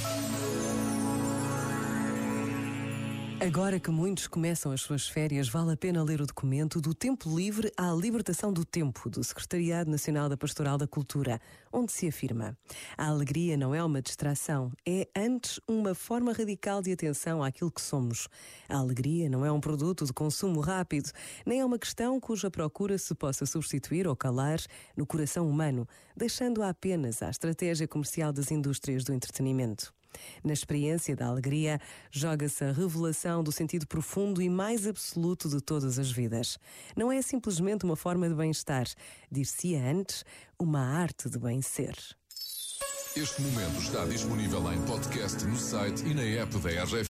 Música Agora que muitos começam as suas férias, vale a pena ler o documento do Tempo Livre à Libertação do Tempo, do Secretariado Nacional da Pastoral da Cultura, onde se afirma: a alegria não é uma distração, é antes uma forma radical de atenção àquilo que somos. A alegria não é um produto de consumo rápido, nem é uma questão cuja procura se possa substituir ou calar no coração humano, deixando-a apenas à estratégia comercial das indústrias do entretenimento. Na experiência da alegria, joga-se a revelação do sentido profundo e mais absoluto de todas as vidas. Não é simplesmente uma forma de bem-estar, dir-se-ia antes, uma arte de bem-ser. Este momento está disponível em podcast no site e na app da RGF.